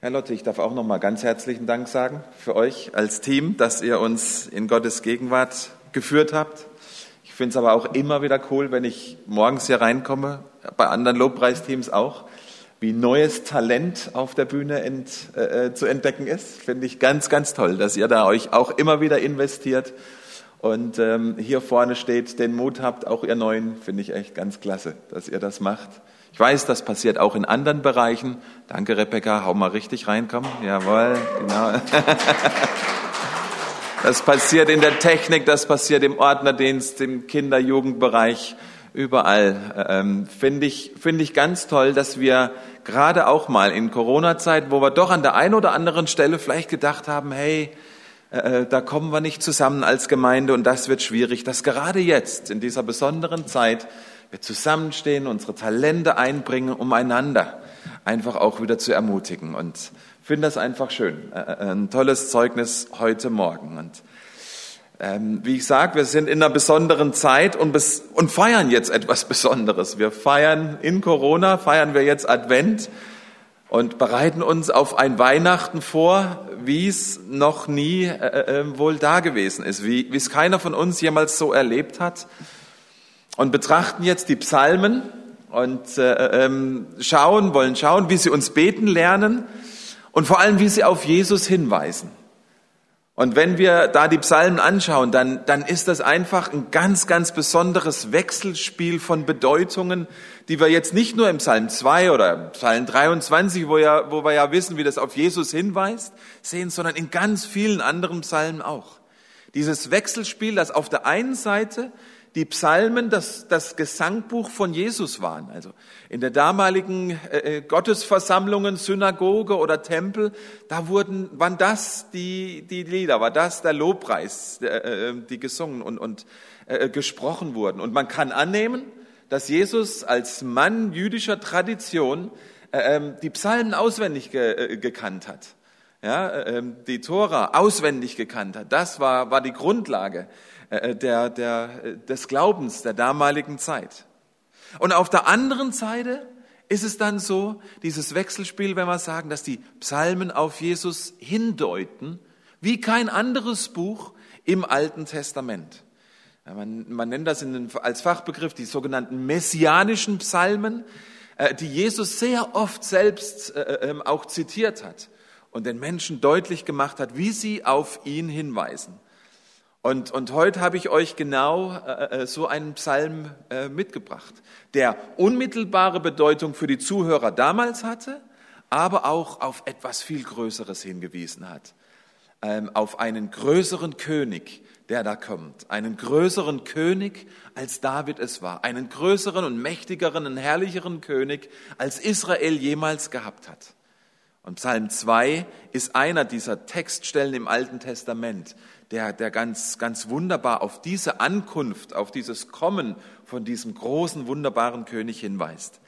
Herr Lotte, ich darf auch noch mal ganz herzlichen Dank sagen für euch als Team, dass ihr uns in Gottes Gegenwart geführt habt. Ich finde es aber auch immer wieder cool, wenn ich morgens hier reinkomme, bei anderen Lobpreisteams auch, wie neues Talent auf der Bühne ent, äh, äh zu entdecken ist. Finde ich ganz, ganz toll, dass ihr da euch auch immer wieder investiert und ähm, hier vorne steht, den Mut habt, auch ihr Neuen, finde ich echt ganz klasse, dass ihr das macht. Ich weiß, das passiert auch in anderen Bereichen. Danke, Rebecca. Hau mal richtig rein, komm. Jawohl, genau. Das passiert in der Technik, das passiert im Ordnerdienst, im Kinder-Jugendbereich, überall. Ähm, Finde ich, finde ich ganz toll, dass wir gerade auch mal in Corona-Zeit, wo wir doch an der einen oder anderen Stelle vielleicht gedacht haben, hey, äh, äh da kommen wir nicht zusammen als Gemeinde und das wird schwierig, dass gerade jetzt, in dieser besonderen Zeit, wir zusammenstehen, unsere Talente einbringen, um einander einfach auch wieder zu ermutigen. Und finde das einfach schön. Ein tolles Zeugnis heute Morgen. Und ähm, wie ich sage, wir sind in einer besonderen Zeit und, feiern jetzt etwas Besonderes. Wir feiern in Corona, feiern wir jetzt Advent und bereiten uns auf ein Weihnachten vor, wie es noch nie äh, wohl da gewesen ist, wie es keiner von uns jemals so erlebt hat und betrachten jetzt die Psalmen und äh, ähm, schauen, wollen schauen, wie sie uns beten lernen und vor allem, wie sie auf Jesus hinweisen. Und wenn wir da die Psalmen anschauen, dann, dann ist das einfach ein ganz, ganz besonderes Wechselspiel von Bedeutungen, die wir jetzt nicht nur im Psalm 2 oder Psalm 23, wo, ja, wo wir ja wissen, wie das auf Jesus hinweist, sehen, sondern in ganz vielen anderen Psalmen auch. Dieses Wechselspiel, das auf der einen Seite die Psalmen das, das Gesangbuch von Jesus waren. Also in der damaligen äh, äh, Gottesversammlungen, Synagoge oder Tempel, da wurden, waren das die, die Lieder, war das der Lobpreis, äh, äh, die gesungen und, und äh, gesprochen wurden. Und man kann annehmen, dass Jesus als Mann jüdischer Tradition äh, ähm, die Psalmen auswendig ge, äh, gekannt hat. Ja, äh, ähm, die Tora auswendig gekannt hat. Das war, war die Grundlage äh, der, der, des Glaubens der damaligen Zeit. Und auf der anderen Seite ist es dann so, dieses Wechselspiel, wenn wir sagen, dass die Psalmen auf Jesus hindeuten, wie kein anderes Buch im Alten Testament. Man, man nennt das in, als Fachbegriff die sogenannten messianischen Psalmen, äh, die Jesus sehr oft selbst äh, ähm, auch zitiert hat und den Menschen deutlich gemacht hat, wie sie auf ihn hinweisen. Und, und heute habe ich euch genau äh, äh, so einen Psalm äh, mitgebracht, der unmittelbare Bedeutung für die Zuhörer damals hatte, aber auch auf etwas viel Größeres hingewiesen hat. Ähm, auf einen größeren König, der da kommt. Einen größeren König, als David es war. Einen größeren und mächtigeren und herrlicheren König, als Israel jemals gehabt hat. Und Psalm 2 ist einer dieser Textstellen im Alten Testament, der, der ganz, ganz wunderbar auf diese Ankunft, auf dieses Kommen von diesem großen, wunderbaren König hinweist.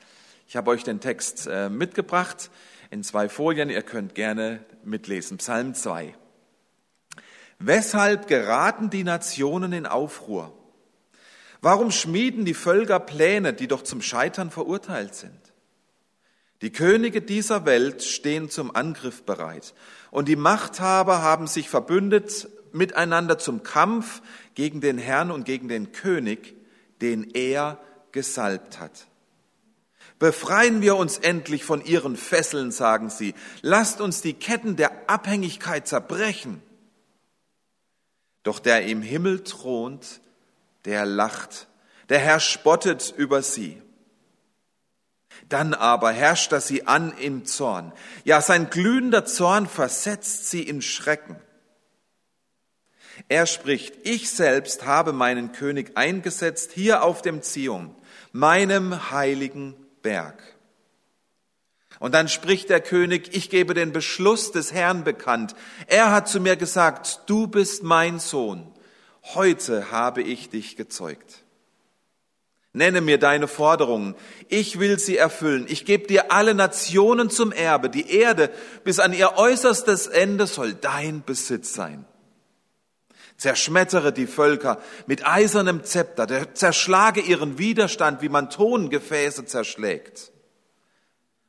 Ich habe euch den Text äh, mitgebracht in zwei Folien. Ihr könnt gerne mitlesen. Psalm 2. Weshalb geraten die Nationen in Aufruhr? Warum schmieden die Völker Pläne, die doch zum Scheitern verurteilt sind? Die Könige dieser Welt stehen zum Angriff bereit und die Machthaber haben sich verbündet miteinander zum Kampf gegen den Herrn und gegen den König, den er gesalbt hat. Befreien wir uns endlich von ihren Fesseln, sagen sie. Lasst uns die Ketten der Abhängigkeit zerbrechen. Doch der im Himmel thront, der lacht. Der Herr spottet über sie. Dann aber herrscht er sie an im Zorn. Ja, sein glühender Zorn versetzt sie in Schrecken. Er spricht, ich selbst habe meinen König eingesetzt hier auf dem Zion, meinem heiligen Berg. Und dann spricht der König, ich gebe den Beschluss des Herrn bekannt. Er hat zu mir gesagt, du bist mein Sohn. Heute habe ich dich gezeugt. Nenne mir deine Forderungen. Ich will sie erfüllen. Ich gebe dir alle Nationen zum Erbe. Die Erde bis an ihr äußerstes Ende soll dein Besitz sein. Zerschmettere die Völker mit eisernem Zepter, zerschlage ihren Widerstand, wie man Tongefäße zerschlägt.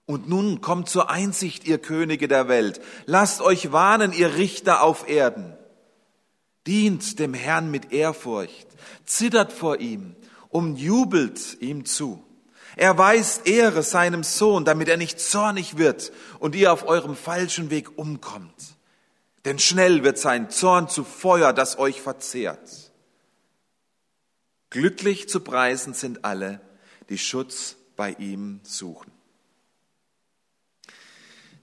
Und nun kommt zur Einsicht, ihr Könige der Welt. Lasst euch warnen, ihr Richter auf Erden. Dient dem Herrn mit Ehrfurcht, zittert vor ihm und jubelt ihm zu. Er weist Ehre seinem Sohn, damit er nicht zornig wird und ihr auf eurem falschen Weg umkommt. Denn schnell wird sein Zorn zu Feuer, das euch verzehrt. Glücklich zu preisen sind alle, die Schutz bei ihm suchen.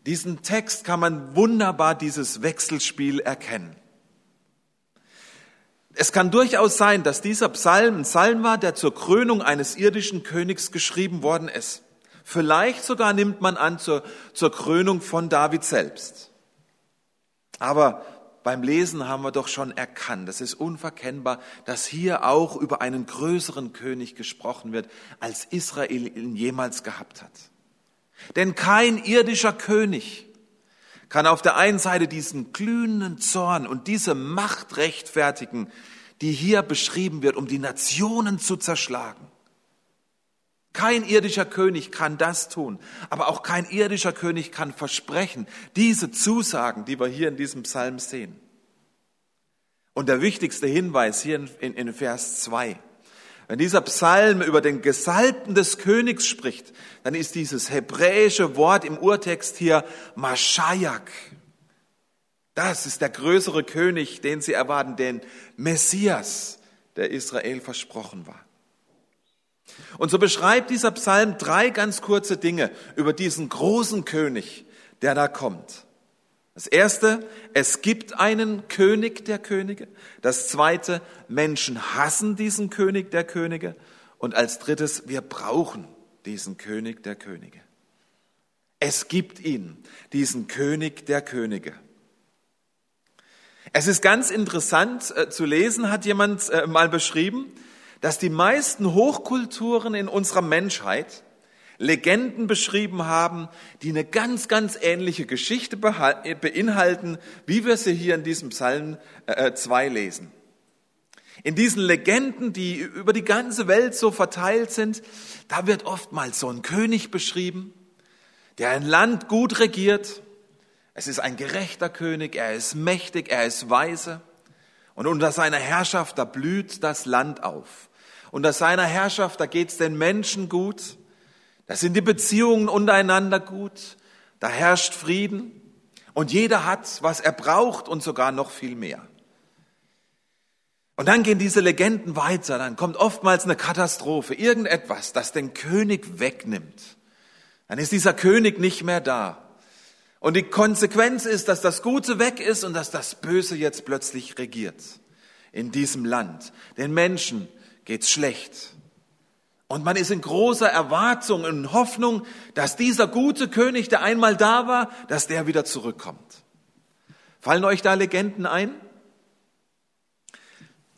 Diesen Text kann man wunderbar dieses Wechselspiel erkennen. Es kann durchaus sein, dass dieser Psalm ein Psalm war, der zur Krönung eines irdischen Königs geschrieben worden ist. Vielleicht sogar nimmt man an zur, zur Krönung von David selbst. Aber beim Lesen haben wir doch schon erkannt, es ist unverkennbar, dass hier auch über einen größeren König gesprochen wird, als Israel ihn jemals gehabt hat. Denn kein irdischer König kann auf der einen Seite diesen glühenden Zorn und diese Macht rechtfertigen, die hier beschrieben wird, um die Nationen zu zerschlagen. Kein irdischer König kann das tun, aber auch kein irdischer König kann versprechen, diese Zusagen, die wir hier in diesem Psalm sehen. Und der wichtigste Hinweis hier in, in, in Vers 2. Wenn dieser Psalm über den Gesalbten des Königs spricht, dann ist dieses hebräische Wort im Urtext hier Maschayak. Das ist der größere König, den sie erwarten, den Messias, der Israel versprochen war. Und so beschreibt dieser Psalm drei ganz kurze Dinge über diesen großen König, der da kommt. Das erste, es gibt einen König der Könige. Das zweite, Menschen hassen diesen König der Könige. Und als drittes, wir brauchen diesen König der Könige. Es gibt ihn, diesen König der Könige. Es ist ganz interessant äh, zu lesen, hat jemand äh, mal beschrieben, dass die meisten Hochkulturen in unserer Menschheit Legenden beschrieben haben, die eine ganz, ganz ähnliche Geschichte beinhalten, wie wir sie hier in diesem Psalm 2 äh, lesen. In diesen Legenden, die über die ganze Welt so verteilt sind, da wird oftmals so ein König beschrieben, der ein Land gut regiert. Es ist ein gerechter König, er ist mächtig, er ist weise. Und unter seiner Herrschaft, da blüht das Land auf. Unter seiner Herrschaft, da geht es den Menschen gut. Da sind die Beziehungen untereinander gut, da herrscht Frieden und jeder hat, was er braucht und sogar noch viel mehr. Und dann gehen diese Legenden weiter, dann kommt oftmals eine Katastrophe, irgendetwas, das den König wegnimmt. Dann ist dieser König nicht mehr da. Und die Konsequenz ist, dass das Gute weg ist und dass das Böse jetzt plötzlich regiert in diesem Land. Den Menschen geht's schlecht. Und man ist in großer Erwartung und Hoffnung, dass dieser gute König, der einmal da war, dass der wieder zurückkommt. Fallen euch da Legenden ein?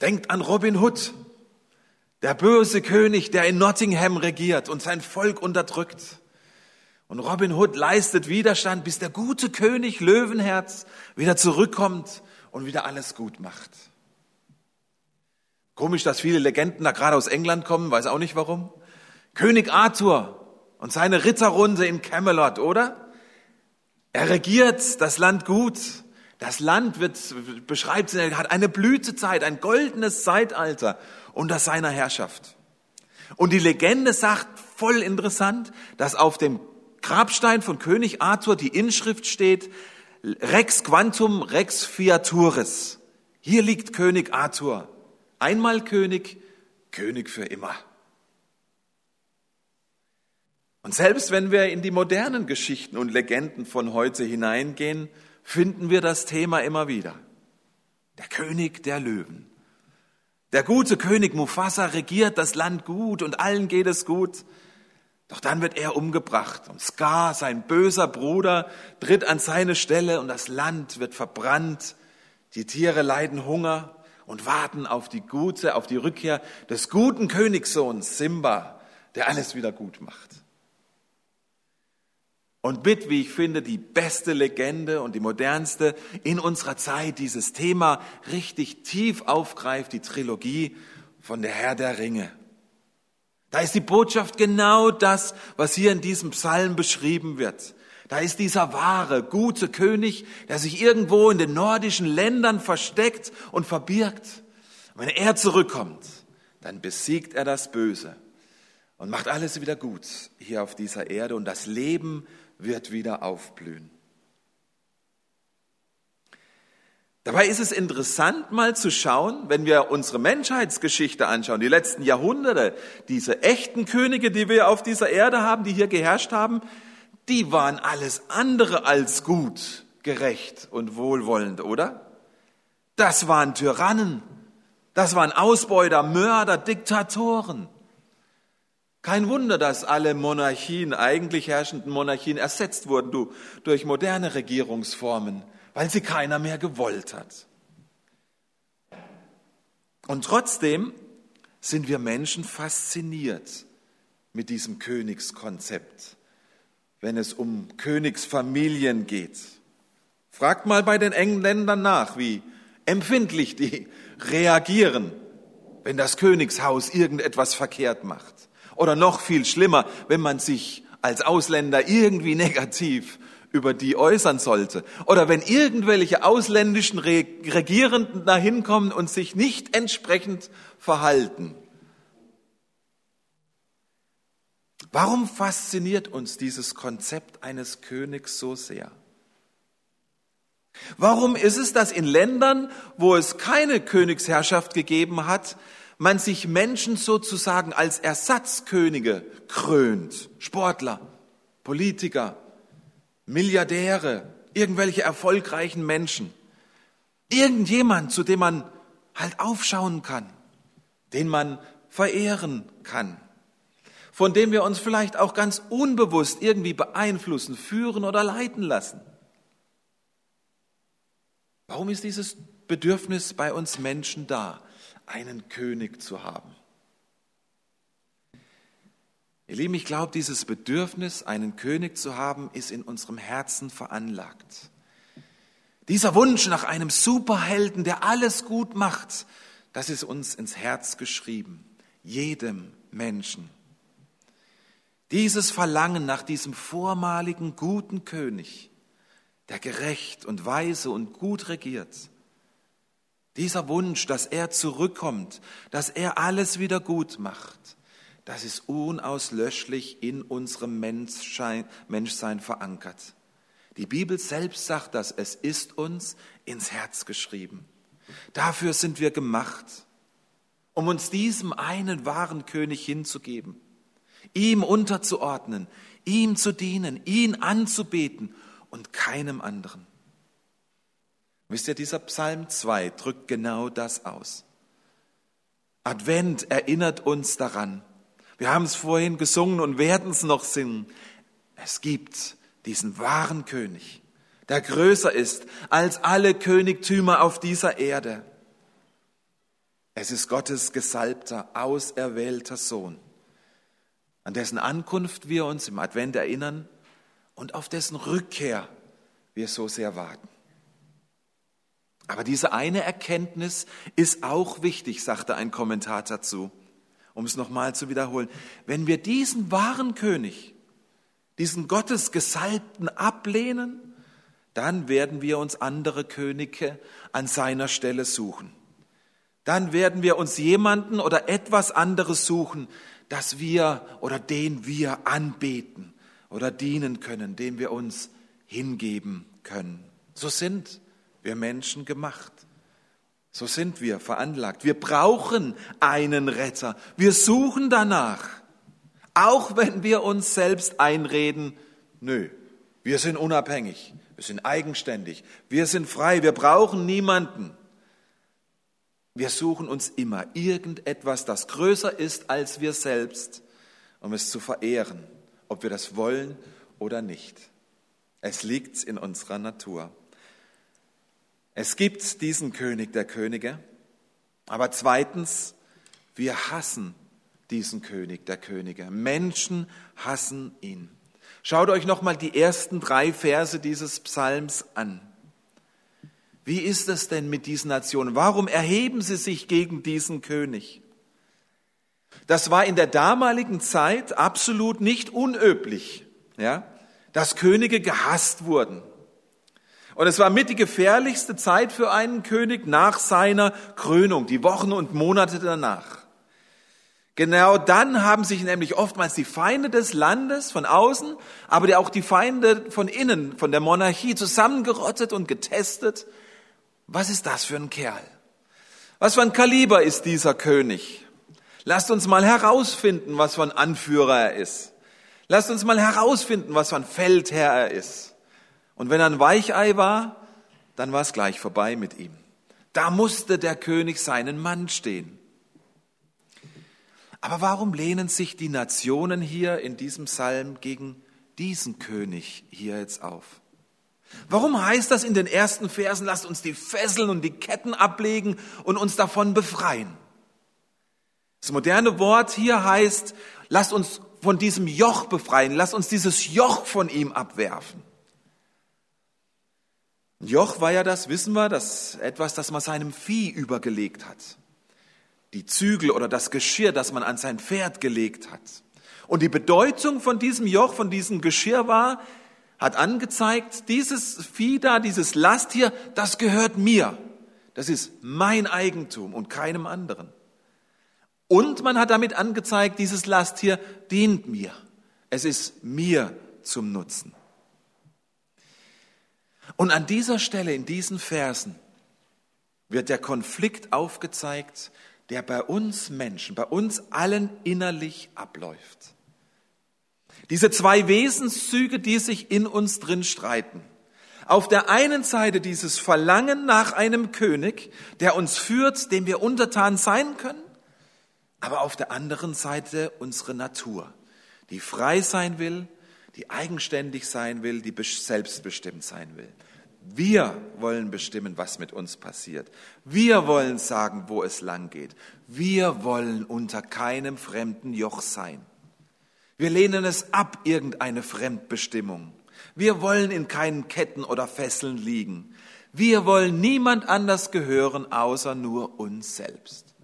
Denkt an Robin Hood, der böse König, der in Nottingham regiert und sein Volk unterdrückt. Und Robin Hood leistet Widerstand, bis der gute König Löwenherz wieder zurückkommt und wieder alles gut macht. Komisch, dass viele Legenden da gerade aus England kommen, weiß auch nicht warum. König Arthur und seine Ritterrunde in Camelot, oder? Er regiert das Land gut. Das Land wird, beschreibt, er hat eine Blütezeit, ein goldenes Zeitalter unter seiner Herrschaft. Und die Legende sagt, voll interessant, dass auf dem Grabstein von König Arthur die Inschrift steht, Rex Quantum Rex Fiaturis. Hier liegt König Arthur. Einmal König, König für immer. Und selbst wenn wir in die modernen Geschichten und Legenden von heute hineingehen, finden wir das Thema immer wieder. Der König der Löwen. Der gute König Mufasa regiert das Land gut und allen geht es gut. Doch dann wird er umgebracht und Scar, sein böser Bruder, tritt an seine Stelle und das Land wird verbrannt. Die Tiere leiden Hunger und warten auf die gute, auf die Rückkehr des guten Königssohns Simba, der alles wieder gut macht. Und mit, wie ich finde, die beste Legende und die modernste in unserer Zeit dieses Thema richtig tief aufgreift, die Trilogie von der Herr der Ringe. Da ist die Botschaft genau das, was hier in diesem Psalm beschrieben wird. Da ist dieser wahre, gute König, der sich irgendwo in den nordischen Ländern versteckt und verbirgt. wenn er zurückkommt, dann besiegt er das Böse und macht alles wieder gut hier auf dieser Erde und das Leben wird wieder aufblühen. Dabei ist es interessant mal zu schauen, wenn wir unsere Menschheitsgeschichte anschauen, die letzten Jahrhunderte, diese echten Könige, die wir auf dieser Erde haben, die hier geherrscht haben, die waren alles andere als gut, gerecht und wohlwollend, oder? Das waren Tyrannen, das waren Ausbeuter, Mörder, Diktatoren. Kein Wunder, dass alle Monarchien, eigentlich herrschenden Monarchien, ersetzt wurden du, durch moderne Regierungsformen, weil sie keiner mehr gewollt hat. Und trotzdem sind wir Menschen fasziniert mit diesem Königskonzept, wenn es um Königsfamilien geht. Fragt mal bei den Engländern nach, wie empfindlich die reagieren, wenn das Königshaus irgendetwas verkehrt macht. Oder noch viel schlimmer, wenn man sich als Ausländer irgendwie negativ über die äußern sollte. Oder wenn irgendwelche ausländischen Regierenden da hinkommen und sich nicht entsprechend verhalten. Warum fasziniert uns dieses Konzept eines Königs so sehr? Warum ist es, dass in Ländern, wo es keine Königsherrschaft gegeben hat, man sich Menschen sozusagen als Ersatzkönige krönt? Sportler, Politiker, Milliardäre, irgendwelche erfolgreichen Menschen. Irgendjemand, zu dem man halt aufschauen kann, den man verehren kann, von dem wir uns vielleicht auch ganz unbewusst irgendwie beeinflussen, führen oder leiten lassen. Warum ist dieses Bedürfnis bei uns Menschen da, einen König zu haben? Ihr Lieben, ich glaube, dieses Bedürfnis, einen König zu haben, ist in unserem Herzen veranlagt. Dieser Wunsch nach einem Superhelden, der alles gut macht, das ist uns ins Herz geschrieben, jedem Menschen. Dieses Verlangen nach diesem vormaligen guten König, der gerecht und weise und gut regiert. Dieser Wunsch, dass er zurückkommt, dass er alles wieder gut macht, das ist unauslöschlich in unserem Menschsein, verankert. Die Bibel selbst sagt das, es ist uns ins Herz geschrieben. Dafür sind wir gemacht, um uns diesem einen wahren König hinzugeben, ihm unterzuordnen, ihm zu dienen, ihn anzubeten und keinem anderen. Wisst ihr, dieser Psalm 2 drückt genau das aus. Advent erinnert uns daran. Wir haben es vorhin gesungen und werden es noch singen. Es gibt diesen wahren König, der größer ist als alle Königtümer auf dieser Erde. Es ist Gottes gesalbter, auserwählter Sohn, an dessen Ankunft wir uns im Advent erinnern und auf dessen Rückkehr wir so sehr warten. Aber diese eine Erkenntnis ist auch wichtig, sagte ein Kommentar dazu, um es nochmal zu wiederholen. Wenn wir diesen wahren König, diesen Gottesgesalbten ablehnen, dann werden wir uns andere Könige an seiner Stelle suchen. Dann werden wir uns jemanden oder etwas anderes suchen, das wir oder den wir anbeten oder dienen können, dem wir uns hingeben können. So sind wir Menschen gemacht. So sind wir veranlagt. Wir brauchen einen Retter. Wir suchen danach. Auch wenn wir uns selbst einreden, nö, wir sind unabhängig, wir sind eigenständig, wir sind frei, wir brauchen niemanden. Wir suchen uns immer irgendetwas, das größer ist als wir selbst, um es zu verehren ob wir das wollen oder nicht. Es liegt in unserer Natur. Es gibt diesen König der Könige, aber zweitens, wir hassen diesen König der Könige. Menschen hassen ihn. Schaut euch nochmal die ersten drei Verse dieses Psalms an. Wie ist es denn mit diesen Nationen? Warum erheben sie sich gegen diesen König? Das war in der damaligen Zeit absolut nicht unüblich, ja, dass Könige gehasst wurden. Und es war mit die gefährlichste Zeit für einen König nach seiner Krönung, die Wochen und Monate danach. Genau dann haben sich nämlich oftmals die Feinde des Landes von außen, aber auch die Feinde von innen, von der Monarchie zusammengerottet und getestet. Was ist das für ein Kerl? Was für ein Kaliber ist dieser König? Lasst uns mal herausfinden, was für ein Anführer er ist. Lasst uns mal herausfinden, was für ein Feldherr er ist. Und wenn er ein Weichei war, dann war es gleich vorbei mit ihm. Da musste der König seinen Mann stehen. Aber warum lehnen sich die Nationen hier in diesem Psalm gegen diesen König hier jetzt auf? Warum heißt das in den ersten Versen, lasst uns die Fesseln und die Ketten ablegen und uns davon befreien? Das moderne Wort hier heißt, lasst uns von diesem Joch befreien, lasst uns dieses Joch von ihm abwerfen. Joch war ja das, wissen wir, das etwas, das man seinem Vieh übergelegt hat die Zügel oder das Geschirr, das man an sein Pferd gelegt hat. Und die Bedeutung von diesem Joch, von diesem Geschirr war, hat angezeigt, dieses Vieh da, dieses Last hier, das gehört mir. Das ist mein Eigentum und keinem anderen. Und man hat damit angezeigt, dieses Last hier dient mir. Es ist mir zum Nutzen. Und an dieser Stelle, in diesen Versen, wird der Konflikt aufgezeigt der bei uns Menschen, bei uns allen innerlich abläuft. Diese zwei Wesenszüge, die sich in uns drin streiten. Auf der einen Seite dieses Verlangen nach einem König, der uns führt, dem wir untertan sein können, aber auf der anderen Seite unsere Natur, die frei sein will, die eigenständig sein will, die selbstbestimmt sein will. Wir wollen bestimmen, was mit uns passiert. Wir wollen sagen, wo es lang geht. Wir wollen unter keinem fremden Joch sein. Wir lehnen es ab, irgendeine Fremdbestimmung. Wir wollen in keinen Ketten oder Fesseln liegen. Wir wollen niemand anders gehören, außer nur uns selbst.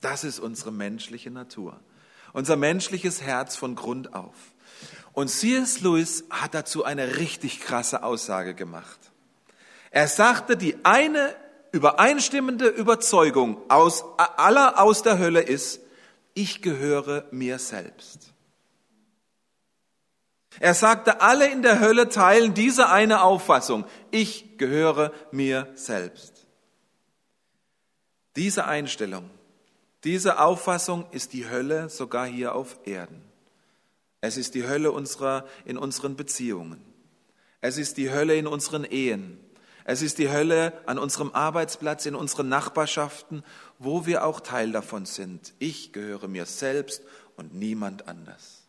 Das ist unsere menschliche Natur, unser menschliches Herz von Grund auf. Und C.S. Lewis hat dazu eine richtig krasse Aussage gemacht. Er sagte, die eine übereinstimmende Überzeugung aus aller aus der Hölle ist, ich gehöre mir selbst. Er sagte, alle in der Hölle teilen diese eine Auffassung, ich gehöre mir selbst. Diese Einstellung, diese Auffassung ist die Hölle sogar hier auf Erden. Es ist die Hölle unserer, in unseren Beziehungen. Es ist die Hölle in unseren Ehen. Es ist die Hölle an unserem Arbeitsplatz, in unseren Nachbarschaften, wo wir auch Teil davon sind. Ich gehöre mir selbst und niemand anders.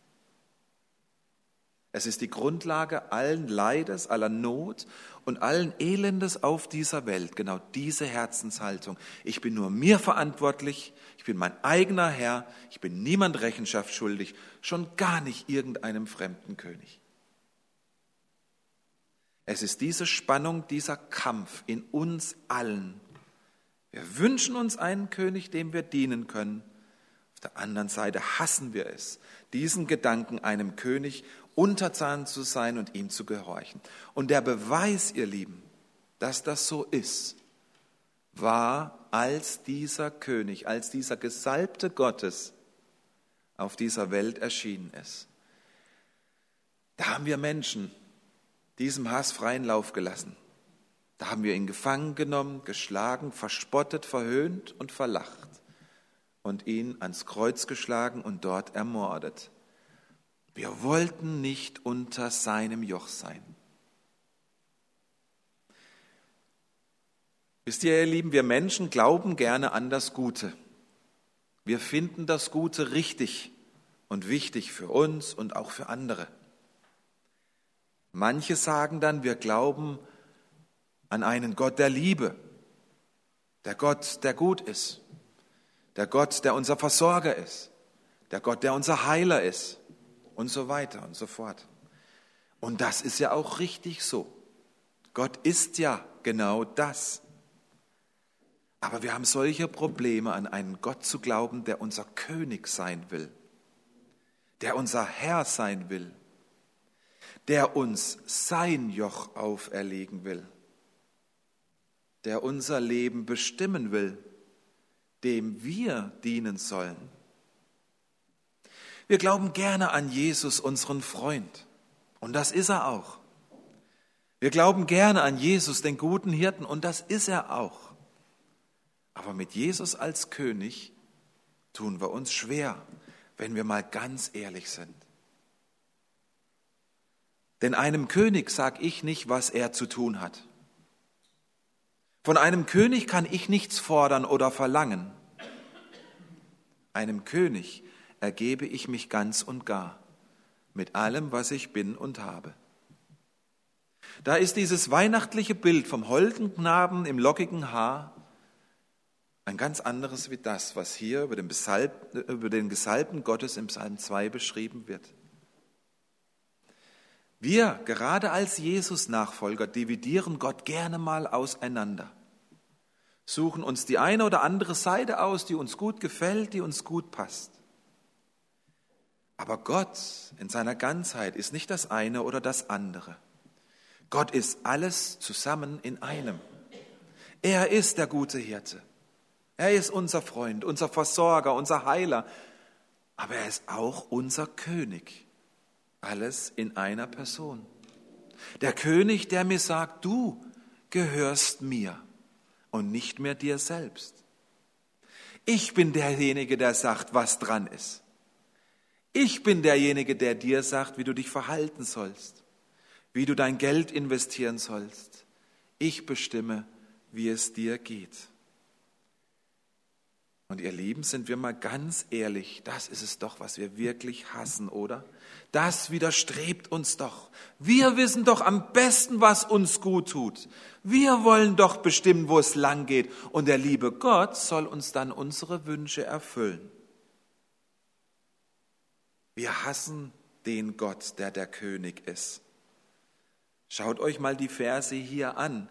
Es ist die Grundlage allen Leides, aller Not und allen Elendes auf dieser Welt, genau diese Herzenshaltung. Ich bin nur mir verantwortlich, ich bin mein eigener Herr, ich bin niemand Rechenschaft schuldig, schon gar nicht irgendeinem fremden König. Es ist diese Spannung, dieser Kampf in uns allen. Wir wünschen uns einen König, dem wir dienen können. Auf der anderen Seite hassen wir es, diesen Gedanken, einem König untertan zu sein und ihm zu gehorchen. Und der Beweis, ihr Lieben, dass das so ist, war, als dieser König, als dieser Gesalbte Gottes auf dieser Welt erschienen ist. Da haben wir Menschen diesem Hass freien Lauf gelassen. Da haben wir ihn gefangen genommen, geschlagen, verspottet, verhöhnt und verlacht und ihn ans Kreuz geschlagen und dort ermordet. Wir wollten nicht unter seinem Joch sein. Wisst ihr, ihr Lieben, wir Menschen glauben gerne an das Gute. Wir finden das Gute richtig und wichtig für uns und auch für andere. Manche sagen dann, wir glauben an einen Gott der Liebe, der Gott, der gut ist, der Gott, der unser Versorger ist, der Gott, der unser Heiler ist und so weiter und so fort. Und das ist ja auch richtig so. Gott ist ja genau das. Aber wir haben solche Probleme, an einen Gott zu glauben, der unser König sein will, der unser Herr sein will, der uns sein Joch auferlegen will, der unser Leben bestimmen will, dem wir dienen sollen. Wir glauben gerne an Jesus, unseren Freund. Und das ist er auch. Wir glauben gerne an Jesus, den guten Hirten. Und das ist er auch. Aber mit Jesus als König tun wir uns schwer, wenn wir mal ganz ehrlich sind. Denn einem König sag ich nicht, was er zu tun hat. Von einem König kann ich nichts fordern oder verlangen. Einem König ergebe ich mich ganz und gar mit allem, was ich bin und habe. Da ist dieses weihnachtliche Bild vom holden Knaben im lockigen Haar ein ganz anderes wie das, was hier über den, Gesalbten Gottes im Psalm 2 beschrieben wird. Wir, gerade als Jesus-Nachfolger, dividieren Gott gerne mal auseinander, suchen uns die eine oder andere Seite aus, die uns gut gefällt, die uns gut passt. Aber Gott in seiner Ganzheit ist nicht das eine oder das andere. Gott ist alles zusammen in einem. Er ist der gute Hirte. Er ist unser Freund, unser Versorger, unser Heiler, aber er ist auch unser König. Alles in einer Person. Der König, der mir sagt, du gehörst mir und nicht mehr dir selbst. Ich bin derjenige, der sagt, was dran ist. Ich bin derjenige, der dir sagt, wie du dich verhalten sollst, wie du dein Geld investieren sollst. Ich bestimme, wie es dir geht. Und ihr Lieben, sind wir mal ganz ehrlich, das ist es doch, was wir wirklich hassen, oder? Das widerstrebt uns doch. Wir wissen doch am besten, was uns gut tut. Wir wollen doch bestimmen, wo es lang geht. Und der liebe Gott soll uns dann unsere Wünsche erfüllen. Wir hassen den Gott, der der König ist. Schaut euch mal die Verse hier an,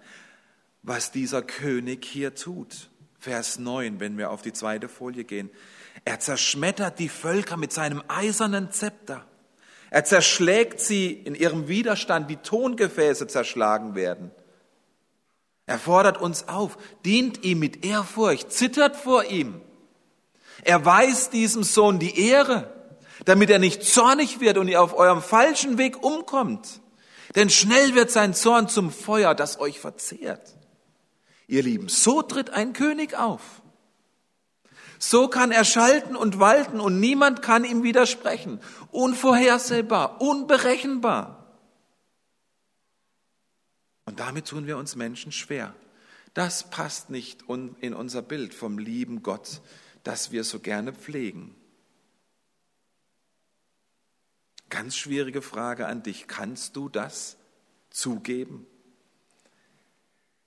was dieser König hier tut. Vers 9, wenn wir auf die zweite Folie gehen. Er zerschmettert die Völker mit seinem eisernen Zepter. Er zerschlägt sie in ihrem Widerstand, wie Tongefäße zerschlagen werden. Er fordert uns auf, dient ihm mit Ehrfurcht, zittert vor ihm. Er weist diesem Sohn die Ehre, damit er nicht zornig wird und ihr auf eurem falschen Weg umkommt. Denn schnell wird sein Zorn zum Feuer, das euch verzehrt. Ihr Lieben, so tritt ein König auf. So kann er schalten und walten und niemand kann ihm widersprechen. Unvorhersehbar, unberechenbar. Und damit tun wir uns Menschen schwer. Das passt nicht in unser Bild vom lieben Gott, das wir so gerne pflegen. Ganz schwierige Frage an dich. Kannst du das zugeben?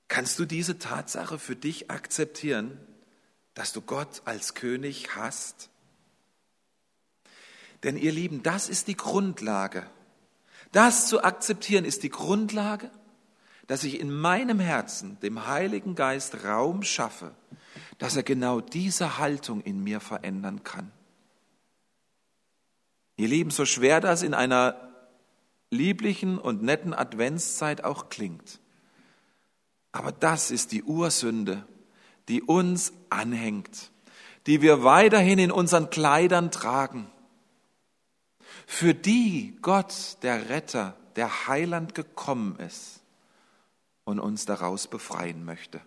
Kannst du diese Tatsache für dich akzeptieren, dass du Gott als König hast? Denn ihr Lieben, das ist die Grundlage. Das zu akzeptieren ist die Grundlage, dass ich in meinem Herzen dem Heiligen Geist Raum schaffe, dass er genau diese Haltung in mir verändern kann. Ihr Lieben, so schwer das in einer lieblichen und netten Adventszeit auch klingt, aber das ist die Ursünde, die uns anhängt, die wir weiterhin in unseren Kleidern tragen, für die Gott, der Retter, der Heiland gekommen ist und uns daraus befreien möchte.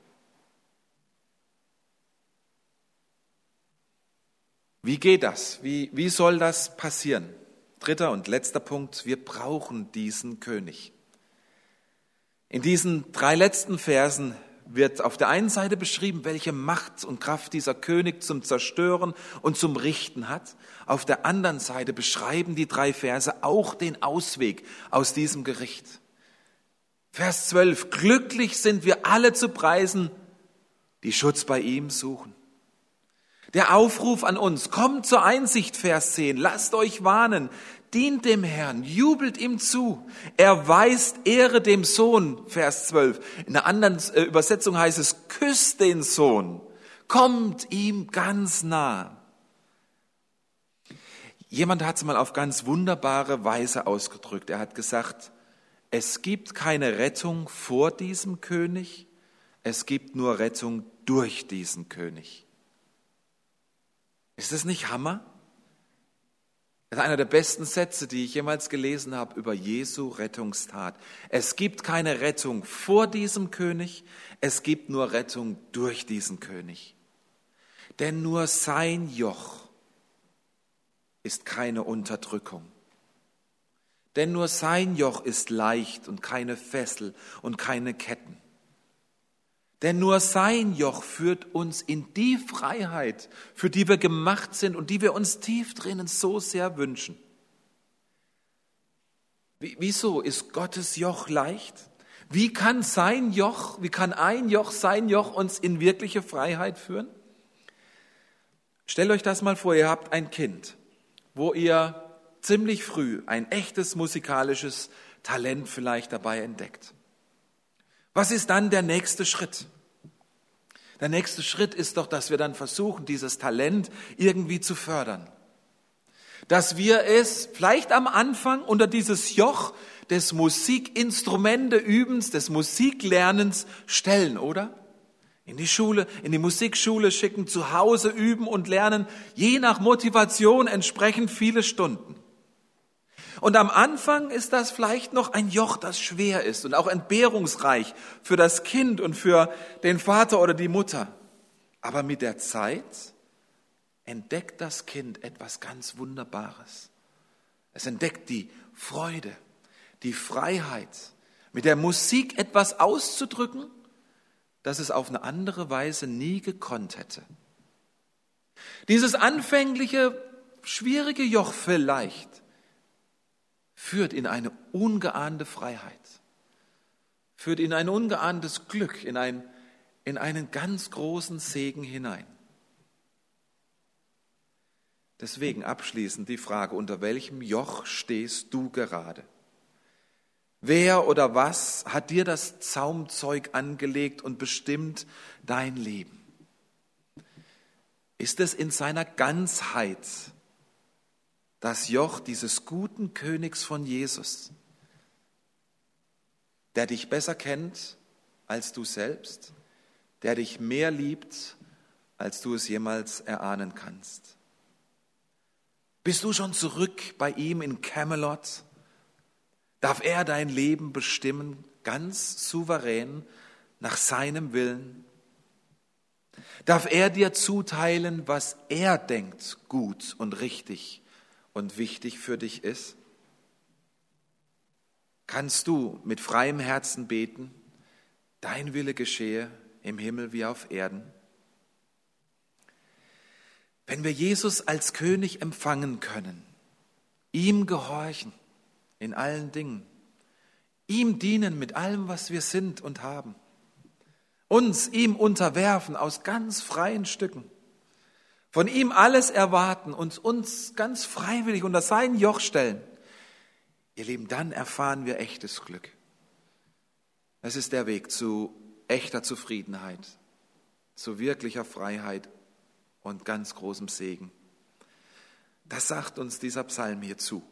Wie geht das? Wie, wie soll das passieren? Dritter und letzter Punkt, wir brauchen diesen König. In diesen drei letzten Versen wird auf der einen Seite beschrieben, welche Macht und Kraft dieser König zum Zerstören und zum Richten hat. Auf der anderen Seite beschreiben die drei Verse auch den Ausweg aus diesem Gericht. Vers 12. Glücklich sind wir alle zu preisen, die Schutz bei ihm suchen. Der Aufruf an uns, kommt zur Einsicht, Vers 10, lasst euch warnen, dient dem Herrn, jubelt ihm zu. Er weist Ehre dem Sohn, Vers 12. In einer anderen äh, Übersetzung heißt es, küsst den Sohn. Kommt ihm ganz nah. Jemand hat es mal auf ganz wunderbare Weise ausgedrückt. Er hat gesagt, es gibt keine Rettung vor diesem König, es gibt nur Rettung durch diesen König. Ist das nicht Hammer? Das ist einer der besten Sätze, die ich jemals gelesen habe über Jesu Rettungstat. Es gibt keine Rettung vor diesem König, es gibt nur Rettung durch diesen König. Denn nur sein Joch ist keine Unterdrückung. Denn nur sein Joch ist leicht und keine Fessel und keine Ketten. Denn nur sein Joch führt uns in die Freiheit, für die wir gemacht sind und die wir uns tief drinnen so sehr wünschen. Wieso ist Gottes Joch leicht? Wie kann sein Joch, wie kann ein Joch, sein Joch uns in wirkliche Freiheit führen? Stellt euch das mal vor, ihr habt ein Kind, wo ihr ziemlich früh ein echtes musikalisches Talent vielleicht dabei entdeckt. Was ist dann der nächste Schritt? Der nächste Schritt ist doch, dass wir dann versuchen, dieses Talent irgendwie zu fördern. Dass wir es vielleicht am Anfang unter dieses Joch des Musikinstrumente-Übens, des Musiklernens stellen, oder? In die Schule, in die Musikschule schicken, zu Hause üben und lernen, je nach Motivation entsprechend viele Stunden. Und am Anfang ist das vielleicht noch ein Joch, das schwer ist und auch entbehrungsreich für das Kind und für den Vater oder die Mutter. Aber mit der Zeit entdeckt das Kind etwas ganz Wunderbares. Es entdeckt die Freude, die Freiheit, mit der Musik etwas auszudrücken, das es auf eine andere Weise nie gekonnt hätte. Dieses anfängliche, schwierige Joch vielleicht führt in eine ungeahnte Freiheit, führt in ein ungeahntes Glück, in, ein, in einen ganz großen Segen hinein. Deswegen abschließend die Frage, unter welchem Joch stehst du gerade? Wer oder was hat dir das Zaumzeug angelegt und bestimmt dein Leben? Ist es in seiner Ganzheit das Joch dieses guten Königs von Jesus, der dich besser kennt als du selbst, der dich mehr liebt, als du es jemals erahnen kannst. Bist du schon zurück bei ihm in Camelot? Darf er dein Leben bestimmen, ganz souverän, nach seinem Willen? Darf er dir zuteilen, was er denkt gut und richtig und wichtig für dich ist? Kannst du mit freiem Herzen beten, dein Wille geschehe im Himmel wie auf Erden? Wenn wir Jesus als König empfangen können, ihm gehorchen in allen Dingen, ihm dienen mit allem, was wir sind und haben, uns ihm unterwerfen aus ganz freien Stücken, von ihm alles erwarten und uns ganz freiwillig unter sein Joch stellen, ihr Lieben, dann erfahren wir echtes Glück. Es ist der Weg zu echter Zufriedenheit, zu wirklicher Freiheit und ganz großem Segen. Das sagt uns dieser Psalm hier zu.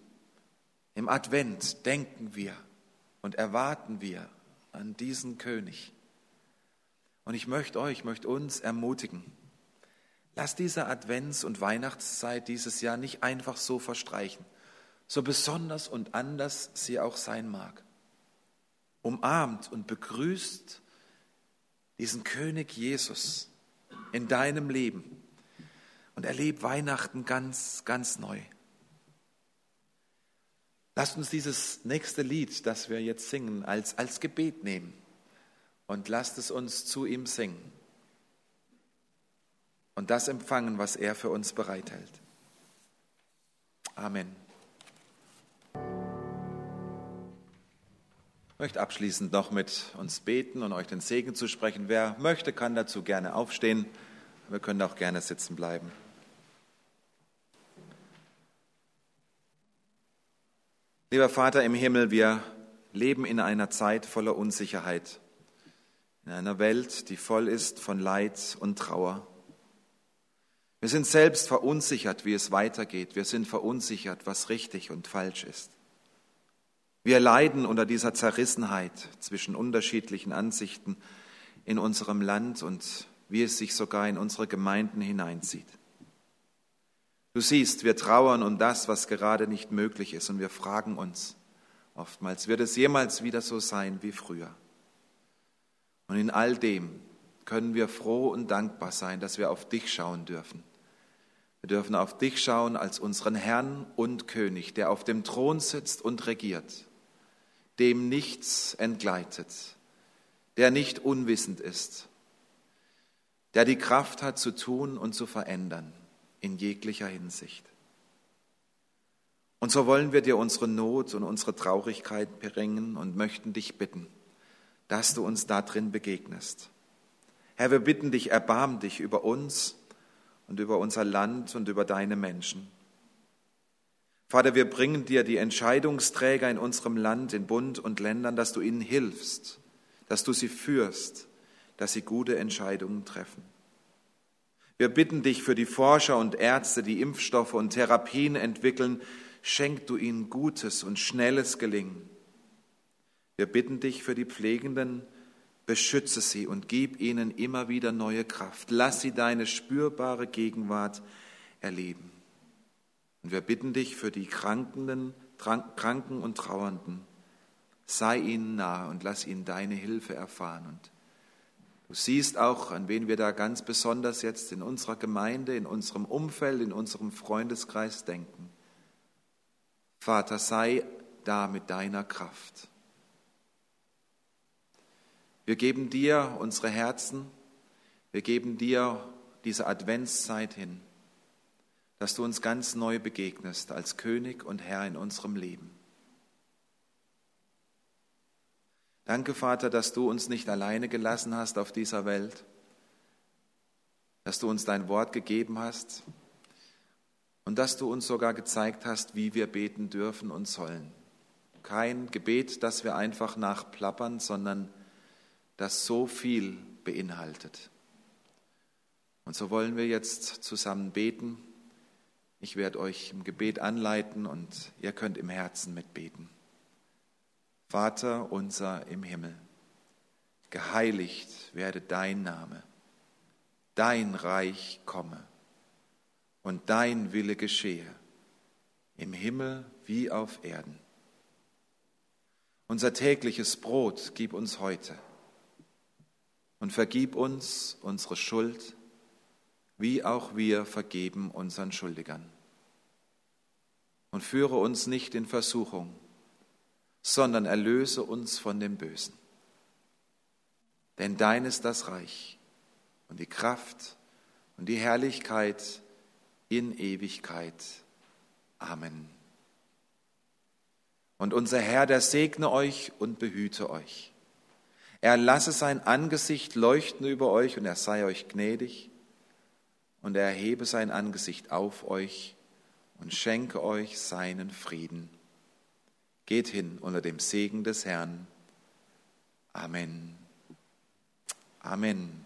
Im Advent denken wir und erwarten wir an diesen König. Und ich möchte euch, möchte uns ermutigen, Lass diese Advents- und Weihnachtszeit dieses Jahr nicht einfach so verstreichen, so besonders und anders sie auch sein mag. Umarmt und begrüßt diesen König Jesus in deinem Leben und erlebt Weihnachten ganz, ganz neu. Lasst uns dieses nächste Lied, das wir jetzt singen, als, als Gebet nehmen und lasst es uns zu ihm singen und das empfangen, was er für uns bereithält. Amen. Ich möchte abschließend noch mit uns beten und euch den Segen zu sprechen. Wer möchte, kann dazu gerne aufstehen. Wir können auch gerne sitzen bleiben. Lieber Vater im Himmel, wir leben in einer Zeit voller Unsicherheit, in einer Welt, die voll ist von Leid und Trauer. Wir sind selbst verunsichert, wie es weitergeht. Wir sind verunsichert, was richtig und falsch ist. Wir leiden unter dieser Zerrissenheit zwischen unterschiedlichen Ansichten in unserem Land und wie es sich sogar in unsere Gemeinden hineinzieht. Du siehst, wir trauern um das, was gerade nicht möglich ist und wir fragen uns oftmals, wird es jemals wieder so sein wie früher? Und in all dem können wir froh und dankbar sein, dass wir auf dich schauen dürfen. Wir dürfen auf dich schauen als unseren Herrn und König, der auf dem Thron sitzt und regiert, dem nichts entgleitet, der nicht unwissend ist, der die Kraft hat zu tun und zu verändern in jeglicher Hinsicht. Und so wollen wir dir unsere Not und unsere Traurigkeit bringen und möchten dich bitten, dass du uns darin begegnest. Herr, wir bitten dich, erbarm dich über uns und über unser Land und über deine Menschen. Vater, wir bringen dir die Entscheidungsträger in unserem Land, in Bund und Ländern, dass du ihnen hilfst, dass du sie führst, dass sie gute Entscheidungen treffen. Wir bitten dich für die Forscher und Ärzte, die Impfstoffe und Therapien entwickeln, schenk du ihnen gutes und schnelles Gelingen. Wir bitten dich für die Pflegenden, beschütze sie und gib ihnen immer wieder neue Kraft. Lass sie deine spürbare Gegenwart erleben. Und wir bitten dich für die Krankenden, Kranken und Trauernden. Sei ihnen nahe und lass ihnen deine Hilfe erfahren. Und du siehst auch, an wen wir da ganz besonders jetzt in unserer Gemeinde, in unserem Umfeld, in unserem Freundeskreis denken. Vater, sei da mit deiner Kraft. Wir geben dir unsere Herzen, wir geben dir diese Adventszeit hin, dass du uns ganz neu begegnest als König und Herr in unserem Leben. Danke, Vater, dass du uns nicht alleine gelassen hast auf dieser Welt, dass du uns dein Wort gegeben hast und dass du uns sogar gezeigt hast, wie wir beten dürfen und sollen. Kein Gebet, das wir einfach nachplappern, sondern das so viel beinhaltet. Und so wollen wir jetzt zusammen beten. Ich werde euch im Gebet anleiten und ihr könnt im Herzen mitbeten. Vater unser im Himmel, geheiligt werde dein Name, dein Reich komme und dein Wille geschehe, im Himmel wie auf Erden. Unser tägliches Brot gib uns heute und vergib uns unsere Schuld, wie auch wir vergeben unseren Schuldigern. Und führe uns nicht in Versuchung, sondern erlöse uns von dem Bösen. Denn dein ist das Reich und die Kraft und die Herrlichkeit in Ewigkeit. Amen. Und unser Herr, der segne euch und behüte euch. Er lasse sein Angesicht leuchten über euch und er sei euch gnädig und er erhebe sein Angesicht auf euch und schenke euch seinen Frieden. Geht hin unter dem Segen des Herrn. Amen. Amen.